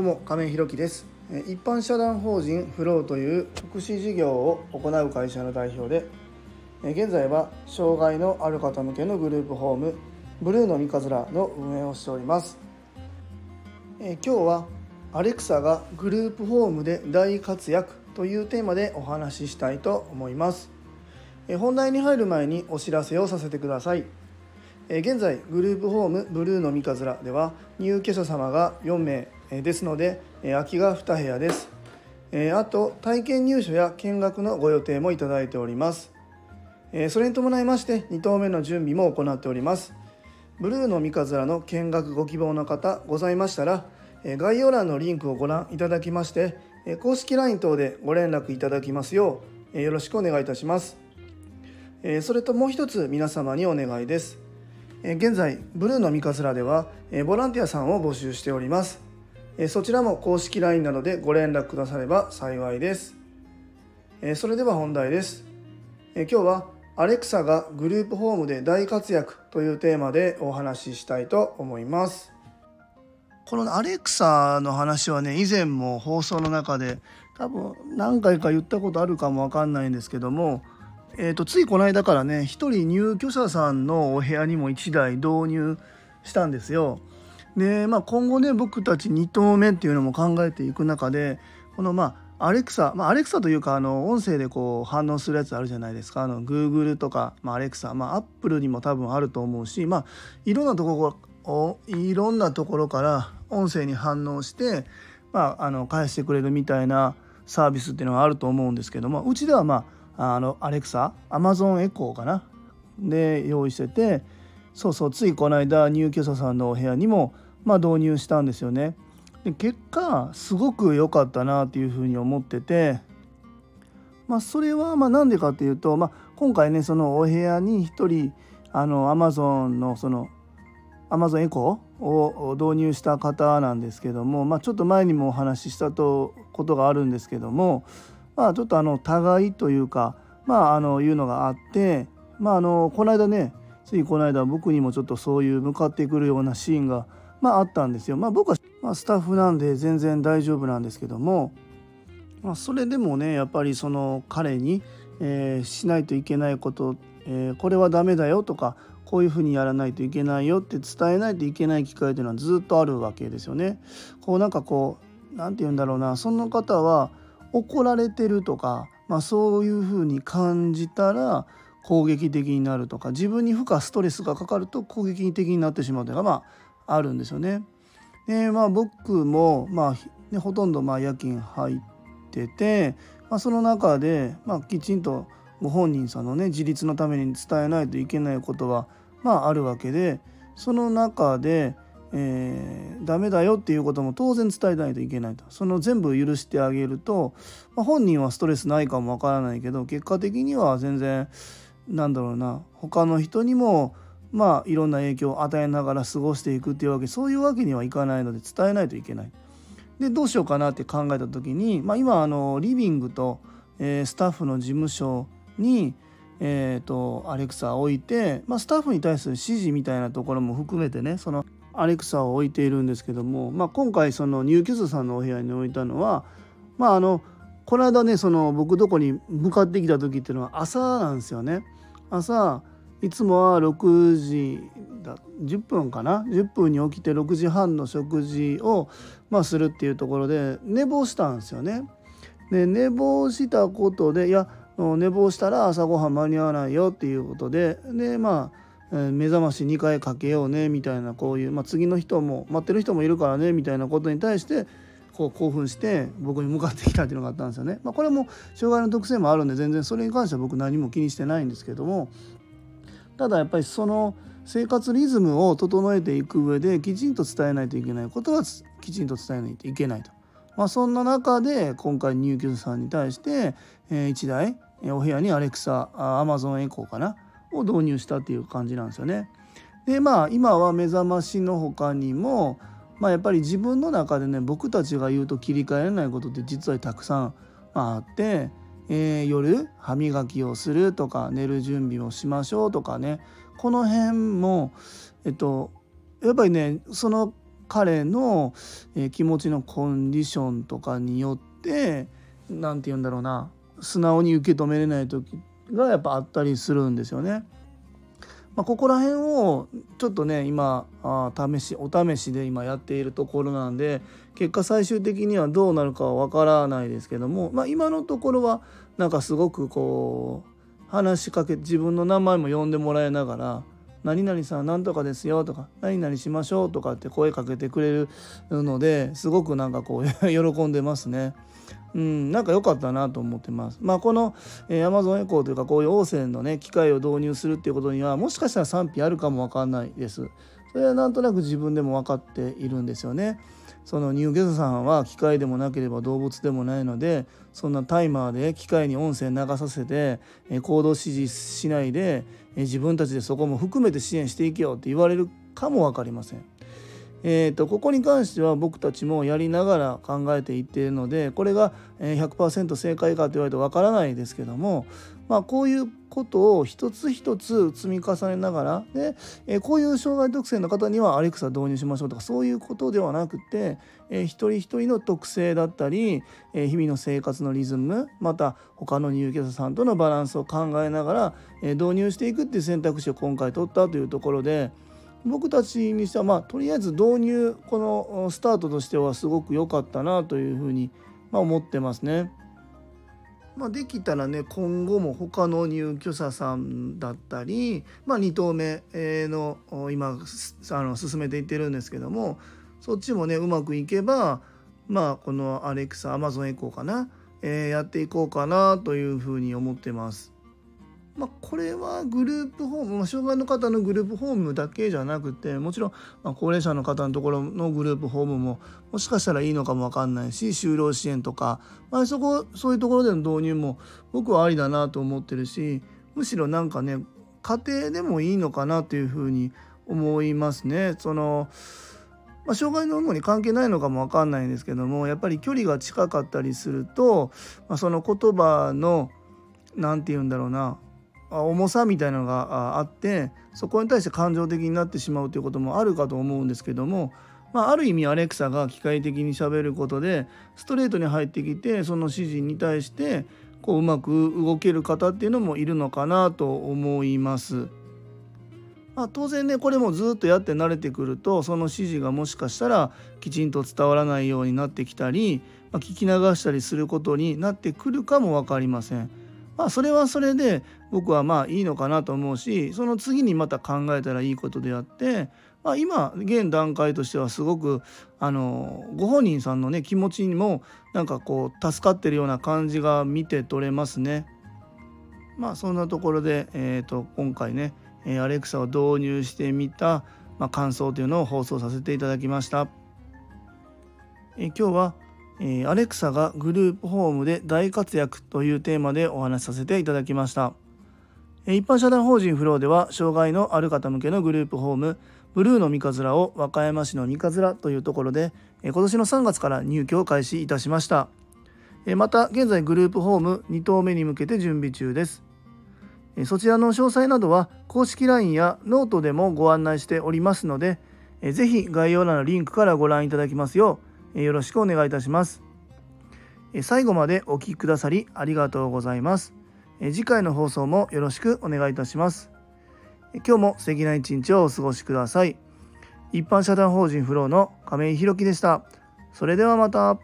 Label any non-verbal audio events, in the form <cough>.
どうも亀井弘樹です。一般社団法人フローという福祉事業を行う会社の代表で現在は障害のある方向けのグループホームブルーの三日面の運営をしております。今日はアレクサがグループホームで大活躍というテーマでお話ししたいと思います。本題に入る前にお知らせをさせてください。現在グループホームブルーの三日面では入居者様が4名ですので空きが2部屋です。あと体験入所や見学のご予定もいただいております。それに伴いまして2棟目の準備も行っております。ブルーの三日面の見学ご希望の方ございましたら概要欄のリンクをご覧いただきまして公式 LINE 等でご連絡いただきますようよろしくお願いいたします。それともう一つ皆様にお願いです。現在ブルーの三日面ではボランティアさんを募集しております。そちらも公式 LINE などでご連絡くだされば幸いです。それでは本題です。今日はアレクサがグループホームで大活躍というテーマでお話ししたいと思います。このアレクサの話はね以前も放送の中で多分何回か言ったことあるかもわかんないんですけどもえーと、ついこの間からね1人入居者さんのお部屋にも1台導入したんですよ。で、まあ、今後ね僕たち2棟目っていうのも考えていく中でこのまあアレクサ、まあ、アレクサというかあの音声でこう反応するやつあるじゃないですか。あの Google とか、まあ、アレクサ、まあ、Apple にも多分あると思うし、まあ、いろんなところいろんなところから音声に反応して、まあ、あの返してくれるみたいなサービスっていうのがあると思うんですけどもうちではまああのアレクサアマゾンエコーかな？で用意しててそうそうついこの間入居者さんのお部屋にも、まあ、導入したんですよね。で結果すごく良かったなっていうふうに思ってて、まあ、それはまあなんでかっていうと、まあ、今回ねそのお部屋に1人あのアマゾンのそのアマゾンエコーを導入した方なんですけども、まあ、ちょっと前にもお話ししたとことがあるんですけどもまあ、ちょっとあの互いというか、まあ、あのいうのがあって、まあ、あのこの間ねついこの間僕にもちょっとそういう向かってくるようなシーンが、まあ、あったんですよ。まあ、僕は、まあ、スタッフなんで全然大丈夫なんですけども、まあ、それでもねやっぱりその彼に、えー、しないといけないこと、えー、これはダメだよとかこういうふうにやらないといけないよって伝えないといけない機会というのはずっとあるわけですよね。こうなんかこう何て言うんだろうなその方は怒られてるとか、まあ、そういうふうに感じたら攻撃的になるとか自分に負荷ストレスがかかると攻撃的になってしまうというのがまああるんですよね。でまあ僕も、まあね、ほとんどまあ夜勤入ってて、まあ、その中で、まあ、きちんとご本人さんのね自立のために伝えないといけないことはまああるわけでその中でえー、ダメだよっていうことも当然伝えないといけないとその全部許してあげると、まあ、本人はストレスないかもわからないけど結果的には全然なんだろうな他の人にもまあいろんな影響を与えながら過ごしていくっていうわけそういうわけにはいかないので伝えないといけない。でどうしようかなって考えた時に、まあ、今あのリビングと、えー、スタッフの事務所に、えーと、アレクサを置いて、まあ、スタッフに対する指示みたいなところも含めてねそのアレクサを置いているんですけども、まあ、今回その入居者さんのお部屋に置いたのはまああのこの間ねその僕どこに向かってきた時っていうのは朝なんですよね。朝いつもは6時だ10分かな？10分に起きて6時半の食事を、まあ、するっていうところで寝坊したんですよね。で寝坊したことでいや寝坊したら朝ごはん間に合わないよっていうことででまあ目覚まし2回かけようねみたいなこういう、まあ、次の人も待ってる人もいるからねみたいなことに対してこう興奮して僕に向かってきたっていうのがあったんですよね。まあ、これも障害の特性もあるんで全然それに関しては僕何も気にしてないんですけどもただやっぱりその生活リズムを整えていく上できちんと伝えないといけないことはきちんと伝えないといけないと。まあ、そんな中で今回入居者さんに対して、1台お部屋にアレクサアマゾンエコーかなを導入したっていう感じなんですよね。でまあ今は目覚ましの他にも、まあ、やっぱり自分の中でね僕たちが言うと切り替えられないことって実はたくさんあって、えー、夜歯磨きをするとか寝る準備をしましょうとかねこの辺もえっとやっぱりねその彼の、え、気持ちのコンディションとかによって何て言うんだろうな素直に受け止めれない時がやっぱあったりするんですよね。まあ、ここら辺をちょっとね今あ試しお試しで今やっているところなんで結果最終的にはどうなるかはわからないですけども、まあ、今のところはなんかすごくこう話しかけ自分の名前も呼んでもらいながら「何々さん何とかですよ」とか「何々しましょう」とかって声かけてくれるのですごくなんかこう <laughs> 喜んでますね。うん、なんか良かったなと思ってます。まあこの、えー、Amazon エコーというかこういうオーセンのね機械を導入するっていうことにはもしかしたら賛否あるかもわかんないです。それはなんとなく自分でも分かっているんですよね。そのニューゲザさんは機械でもなければ動物でもないのでそんなタイマーで機械に音声流させて行動指示しないで自分たちでそこも含めて支援していけよって言われるかも分かりません。えーと、ここに関しては僕たちもやりながら考えていっているのでこれが100%正解かと言われるとわからないですけども、まあ、こういうことを一つ一つ積み重ねながらで、え、こういう障害特性の方にはアレクサ導入しましょうとかそういうことではなくて、え、一人一人の特性だったり、え、日々の生活のリズムまた他の入居者さんとのバランスを考えながら、え導入していくっていう選択肢を今回取ったというところで。僕たちにしてはまあとりあえず導入このスタートとしてはすごく良かったなというふうに、まあ、思ってますね。まあ、できたらね今後も他の入居者さんだったり、まあ、2棟目の今あの進めていってるんですけどもそっちもねうまくいけばまあこのアレクサアマゾンエコーかな、えー、やっていこうかなというふうに思ってます。まあ、これはグループホーム、まあ、障害の方のグループホームだけじゃなくてもちろん、ま高齢者の方のところのグループホームももしかしたらいいのかも分かんないし就労支援とか、まあ、そこそういうところでの導入も僕はありだなと思ってるしむしろなんかね家庭でもいいのかなというふうに思いますね。そのまあ、障害の有無に関係ないのかも分かんないんですけどもやっぱり距離が近かったりすると、まあ、その言葉の何て言うんだろうな重さみたいなのがあってそこに対して感情的になってしまうということもあるかと思うんですけども、まあ、ある意味アレクサが機械的にしゃべることでストレートに入ってきてその指示に対してこううまく動ける方っていうのもいるのかなと思います。まあ、当然ねこれもずっとやって慣れてくるとその指示がもしかしたらきちんと伝わらないようになってきたり、まあ、聞き流したりすることになってくるかも分かりません。まあ、それはそれで僕はまあいいのかなと思うしその次にまた考えたらいいことであって、まあ、今現段階としてはすごくあのご本人さんのね気持ちにもなんかこう助かってるような感じが見て取れますね。まあそんなところで、えー、と今回ねアレクサを導入してみた、まあ、感想というのを放送させていただきました。え今日はえー、アレクサがグループホームで大活躍というテーマでお話しさせていただきました。え、一般社団法人フローでは障害のある方向けのグループホームブルーの三日面を和歌山市の三日面というところで、え、今年の3月から入居を開始いたしました。え、また現在グループホーム2棟目に向けて準備中です。え、そちらの詳細などは公式 LINE やノートでもご案内しておりますので、えー、ぜひ概要欄のリンクからご覧いただきますようよろしくお願いいたします。最後までお聴きくださりありがとうございます。次回の放送もよろしくお願いいたします。今日も素敵な一日をお過ごしください。一般社団法人フローの亀井宏樹でした。それではまた。